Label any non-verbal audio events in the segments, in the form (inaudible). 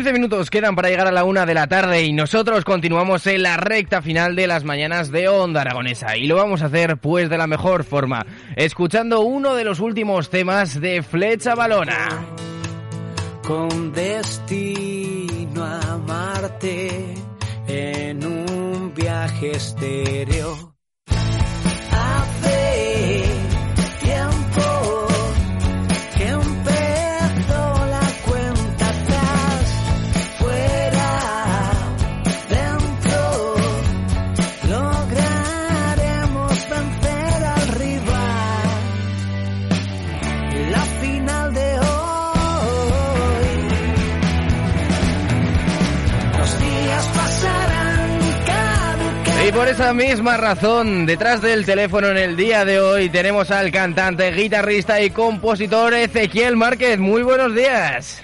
15 minutos quedan para llegar a la una de la tarde y nosotros continuamos en la recta final de las mañanas de Onda Aragonesa y lo vamos a hacer pues de la mejor forma, escuchando uno de los últimos temas de Flecha Balona. Con destino a en un viaje estéreo esa misma razón, detrás del teléfono en el día de hoy tenemos al cantante, guitarrista y compositor Ezequiel Márquez. Muy buenos días.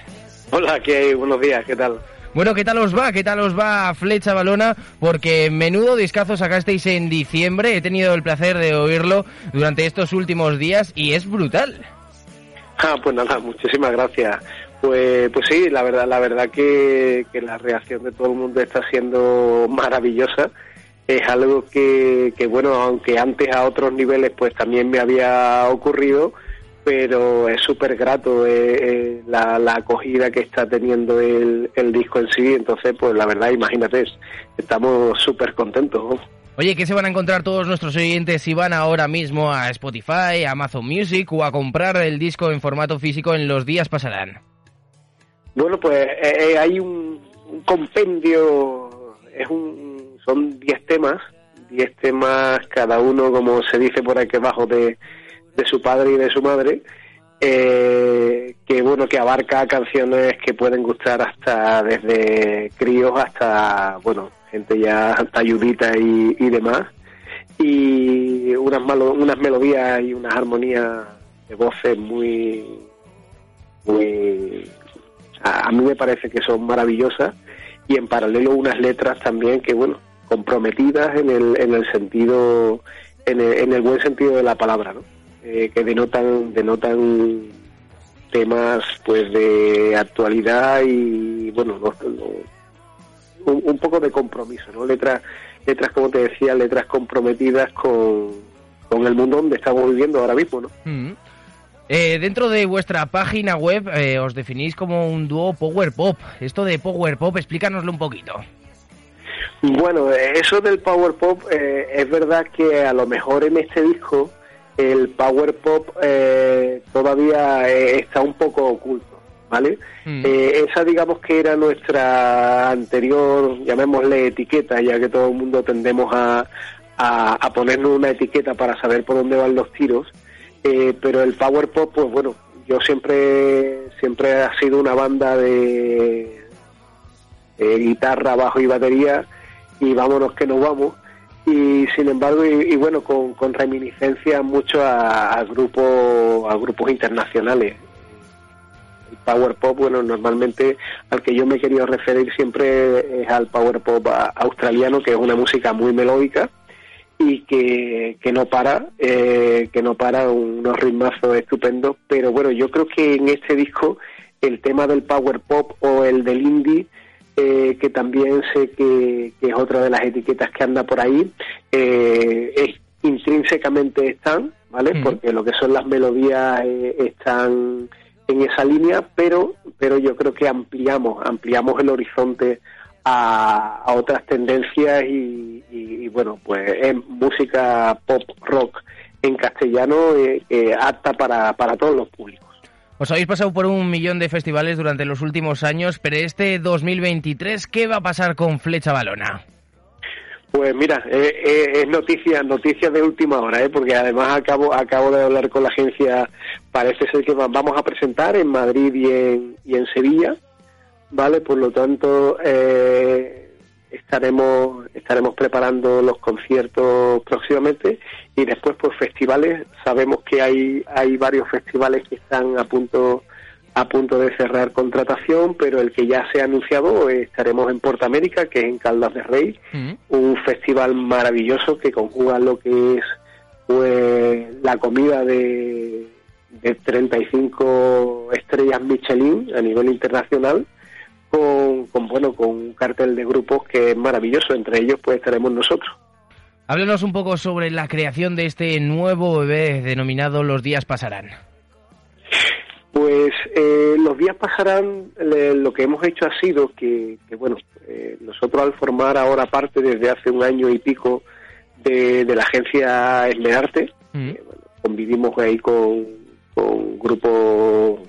Hola, ¿qué? Buenos días, ¿qué tal? Bueno, ¿qué tal os va? ¿Qué tal os va Flecha Balona? Porque menudo discazo sacasteis en diciembre. He tenido el placer de oírlo durante estos últimos días y es brutal. Ah, pues nada, muchísimas gracias. Pues, pues sí, la verdad, la verdad que, que la reacción de todo el mundo está siendo maravillosa es algo que, que, bueno, aunque antes a otros niveles pues también me había ocurrido, pero es súper grato eh, eh, la, la, acogida que está teniendo el, el, disco en sí, entonces pues la verdad, imagínate, estamos súper contentos. Oye, ¿qué se van a encontrar todos nuestros oyentes si van ahora mismo a Spotify, a Amazon Music o a comprar el disco en formato físico en los días pasarán? Bueno, pues eh, hay un, un compendio, es un son 10 temas, 10 temas cada uno, como se dice por aquí abajo, de, de su padre y de su madre, eh, que bueno, que abarca canciones que pueden gustar hasta desde críos hasta, bueno, gente ya ayudita y, y demás, y unas, malo, unas melodías y unas armonías de voces muy, muy, a, a mí me parece que son maravillosas, y en paralelo unas letras también que, bueno, comprometidas en el, en el sentido, en el, en el buen sentido de la palabra, ¿no? Eh, que denotan, denotan temas pues de actualidad y bueno un, un, poco de compromiso no letras letras como te decía letras comprometidas con, con el mundo donde estamos viviendo ahora mismo no mm. eh, dentro de vuestra página web eh, os definís como un dúo power pop esto de power pop explícanoslo un poquito bueno, eso del power pop eh, es verdad que a lo mejor en este disco el power pop eh, todavía eh, está un poco oculto, ¿vale? Mm. Eh, esa digamos que era nuestra anterior, llamémosle etiqueta, ya que todo el mundo tendemos a, a, a ponernos una etiqueta para saber por dónde van los tiros, eh, pero el power pop, pues bueno, yo siempre siempre ha sido una banda de, de guitarra, bajo y batería y vámonos que nos vamos. Y sin embargo y, y bueno con, con, reminiscencia mucho a, a grupos a grupos internacionales. El power pop bueno normalmente al que yo me he querido referir siempre es al power pop australiano que es una música muy melódica y que, que no para eh, que no para unos ritmazos estupendos. Pero bueno yo creo que en este disco el tema del power pop o el del indie eh, que también sé que, es otra de las etiquetas que anda por ahí, eh, es, intrínsecamente están, ¿vale? Porque lo que son las melodías eh, están en esa línea, pero, pero yo creo que ampliamos, ampliamos el horizonte a, otras tendencias y, bueno, pues es música pop rock en castellano apta para, para todos los públicos. Os habéis pasado por un millón de festivales durante los últimos años, pero este 2023, ¿qué va a pasar con Flecha Balona? Pues mira, eh, eh, es noticia, noticia de última hora, ¿eh? porque además acabo, acabo de hablar con la agencia, parece ser que vamos a presentar en Madrid y en, y en Sevilla, ¿vale? Por lo tanto, eh, estaremos estaremos preparando los conciertos próximamente y después pues festivales sabemos que hay hay varios festivales que están a punto a punto de cerrar contratación pero el que ya se ha anunciado estaremos en Porta América que es en Caldas de Rey mm. un festival maravilloso que conjuga lo que es pues la comida de de 35 estrellas Michelin a nivel internacional con, bueno con un cartel de grupos que es maravilloso, entre ellos pues estaremos nosotros. Háblenos un poco sobre la creación de este nuevo bebé denominado Los días pasarán. Pues eh, los días pasarán, lo que hemos hecho ha sido que, bueno, eh, nosotros al formar ahora parte desde hace un año y pico de, la agencia Esmerarte, mm. eh, convivimos ahí con, con grupos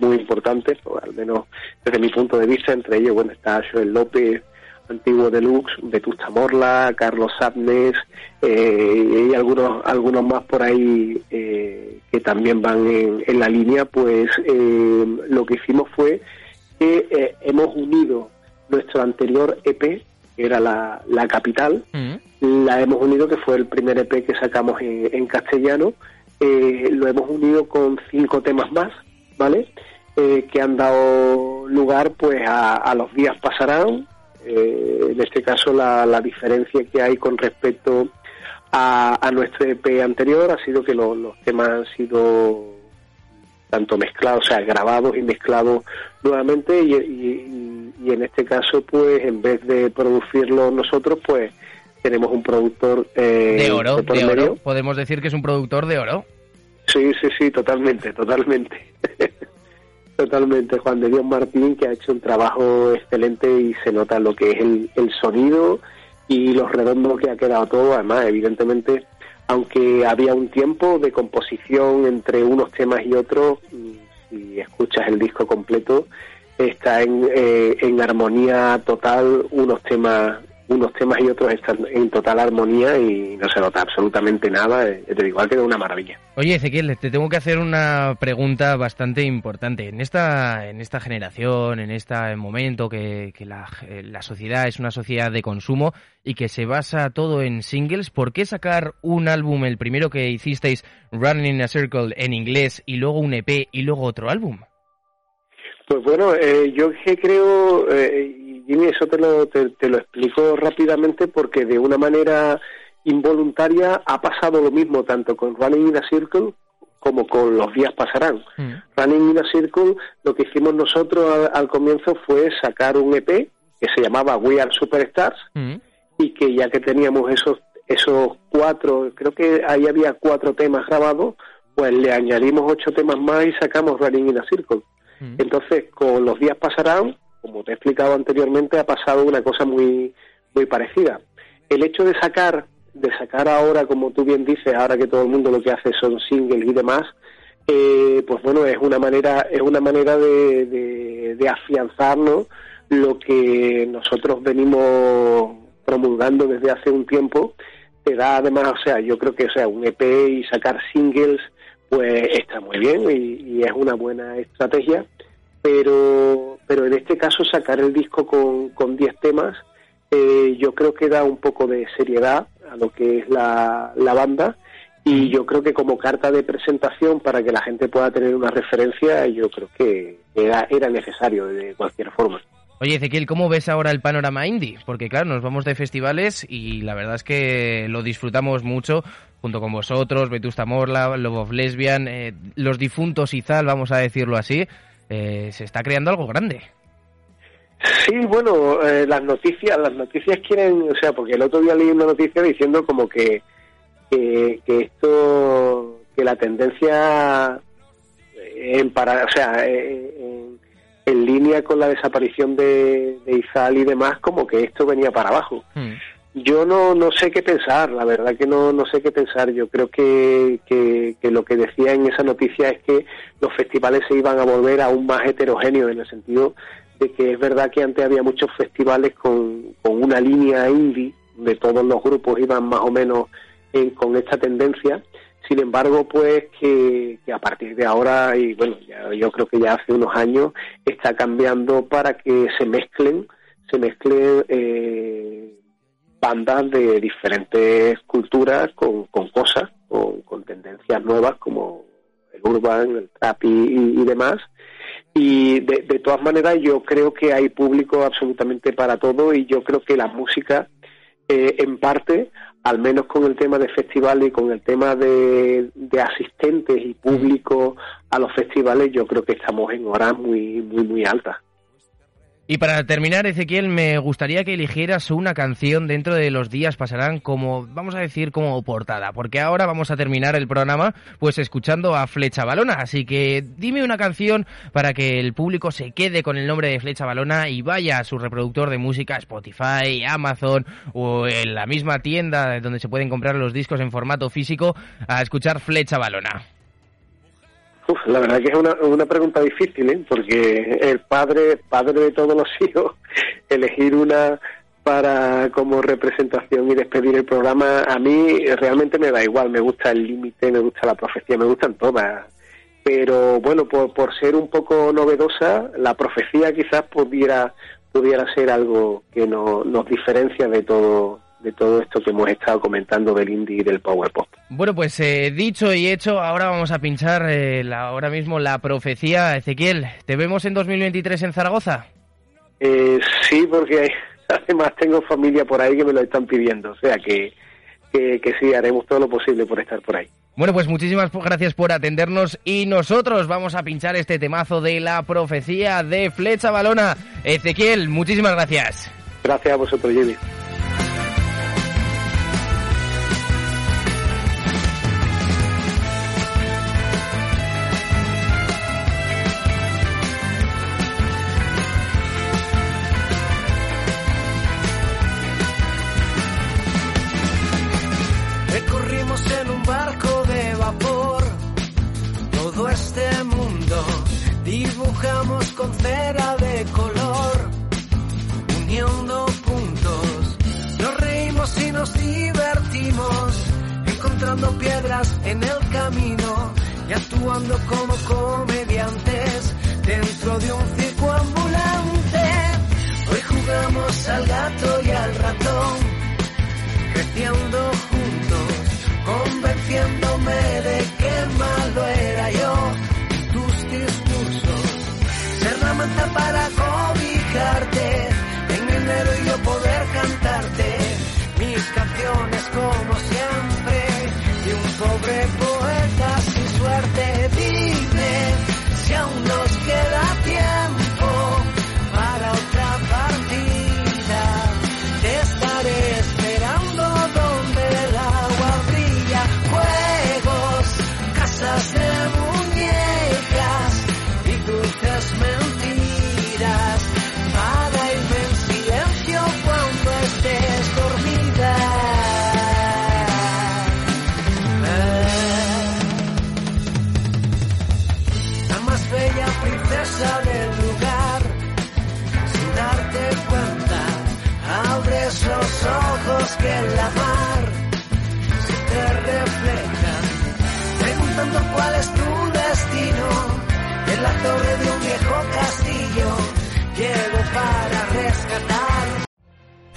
muy importantes, o al menos desde mi punto de vista, entre ellos bueno está Joel López, antiguo Deluxe, Vetusta Morla, Carlos Sabnes eh, y algunos algunos más por ahí eh, que también van en, la línea, pues eh, lo que hicimos fue que hemos unido nuestro anterior EP, que era la, la capital, mm. la hemos unido, que fue el primer EP que sacamos en, en castellano, lo hemos unido con cinco temas más, ¿vale? Eh, que han dado lugar pues a, los días pasarán. Eh, en este caso la, diferencia que hay con respecto a, nuestro EP anterior ha sido que los temas han sido tanto mezclados, o sea, grabados y mezclados nuevamente y, en este caso pues en vez de producirlo nosotros pues tenemos un productor eh, de oro, de oro. Podemos decir que es un productor de oro. Sí, sí, sí, totalmente, totalmente. (laughs) Totalmente, Juan de Dios Martín, que ha hecho un trabajo excelente y se nota lo que es el, sonido y lo redondo que ha quedado todo. Además, evidentemente, aunque había un tiempo de composición entre unos temas y otros, mm, si escuchas el disco completo, está en, eh, en armonía total unos temas unos temas y otros están en total armonía y no se nota absolutamente nada. Te digo, ha una maravilla. Oye, Ezequiel, te tengo que hacer una pregunta bastante importante. En esta, en esta generación, en este momento que, la, la sociedad es una sociedad de consumo y que se basa todo en singles, ¿por qué sacar un álbum, el primero que hicisteis, Running in a Circle, en inglés, y luego un EP y luego otro álbum? Pues bueno, eh, yo creo, eh, Jimmy, eso te lo, te, lo explico rápidamente porque de una manera involuntaria ha pasado lo mismo tanto con Running in a Circle como con Los días pasarán. Mm. Running in a Circle, lo que hicimos nosotros al, comienzo fue sacar un EP que se llamaba We Are Superstars mm. y que ya que teníamos esos esos cuatro, creo que ahí había cuatro temas grabados, pues le añadimos ocho temas más y sacamos Running in a Circle. Mm. Entonces, con Los días pasarán, como te he explicado anteriormente, ha pasado una cosa muy, muy parecida. El hecho de sacar, de sacar ahora, como tú bien dices, ahora que todo el mundo lo que hace son singles y demás, eh, pues bueno, es una manera, es una manera de, de, de afianzarnos lo que nosotros venimos promulgando desde hace un tiempo. Te da además, o sea, yo creo que o sea, un EP y sacar singles, pues está muy bien y, y es una buena estrategia pero, pero en este caso sacar el disco con, con 10 temas eh, yo creo que da un poco de seriedad a lo que es la, la banda y yo creo que como carta de presentación para que la gente pueda tener una referencia yo creo que era, era necesario de cualquier forma. Oye, Ezequiel, ¿cómo ves ahora el panorama indie? Porque claro, nos vamos de festivales y la verdad es que lo disfrutamos mucho junto con vosotros, Vetusta Morla, Love of Lesbian, eh, los difuntos Izal, vamos a decirlo así. eh, se está creando algo grande. Sí, bueno, eh, las noticias, las noticias quieren, o sea, porque el otro día leí una noticia diciendo como que, que, esto, que la tendencia en para, o sea, en, línea con la desaparición de, de, Izal y demás, como que esto venía para abajo. Hmm. Yo no, no sé qué pensar, la verdad que no, no sé qué pensar. Yo creo que, que, que, lo que decía en esa noticia es que los festivales se iban a volver aún más heterogéneos en el sentido de que es verdad que antes había muchos festivales con, con una línea indie, de todos los grupos iban más o menos con esta tendencia. Sin embargo, pues que, a partir de ahora, y bueno, yo creo que ya hace unos años, está cambiando para que se mezclen, se mezclen eh, bandas de diferentes culturas con, con cosas, con, con, tendencias nuevas como el urban, el trap y, demás. Y de, de, todas maneras yo creo que hay público absolutamente para todo y yo creo que la música eh, en parte, al menos con el tema de festivales y con el tema de, de asistentes y público a los festivales, yo creo que estamos en horas muy, muy, muy altas. Y para terminar, Ezequiel, me gustaría que eligieras una canción dentro de los días pasarán como, vamos a decir, como portada, porque ahora vamos a terminar el programa pues escuchando a Flecha Balona, así que dime una canción para que el público se quede con el nombre de Flecha Balona y vaya a su reproductor de música, Spotify, Amazon o en la misma tienda donde se pueden comprar los discos en formato físico a escuchar Flecha Balona la verdad que es una, una pregunta difícil, ¿eh? porque el padre, padre de todos los (laughs) hijos, elegir una para como representación y despedir el programa, a mí realmente me da igual, me gusta el límite, me gusta la profecía, me gustan todas. Pero bueno, por, por ser un poco novedosa, la profecía quizás pudiera, pudiera ser algo que no, nos diferencia de todo, de todo esto que hemos estado comentando del indie y del power pop. Bueno, pues eh, dicho y hecho, ahora vamos a pinchar eh, la, ahora mismo la profecía. Ezequiel, ¿te vemos en 2023 en Zaragoza? Eh, sí, porque (laughs) además tengo familia por ahí que me lo están pidiendo, o sea que, que, que sí, haremos todo lo posible por estar por ahí. Bueno, pues muchísimas gracias por atendernos y nosotros vamos a pinchar este temazo de la profecía de Flecha Balona. Ezequiel, muchísimas gracias. Gracias a vosotros, Jimmy. Con cera de color, uniendo puntos. Nos reímos y nos divertimos, encontrando piedras en el camino y actuando como comediantes dentro de un circo ambulante. Hoy jugamos al gato y al ratón, creciendo juntos, convenciéndome de pobre poeta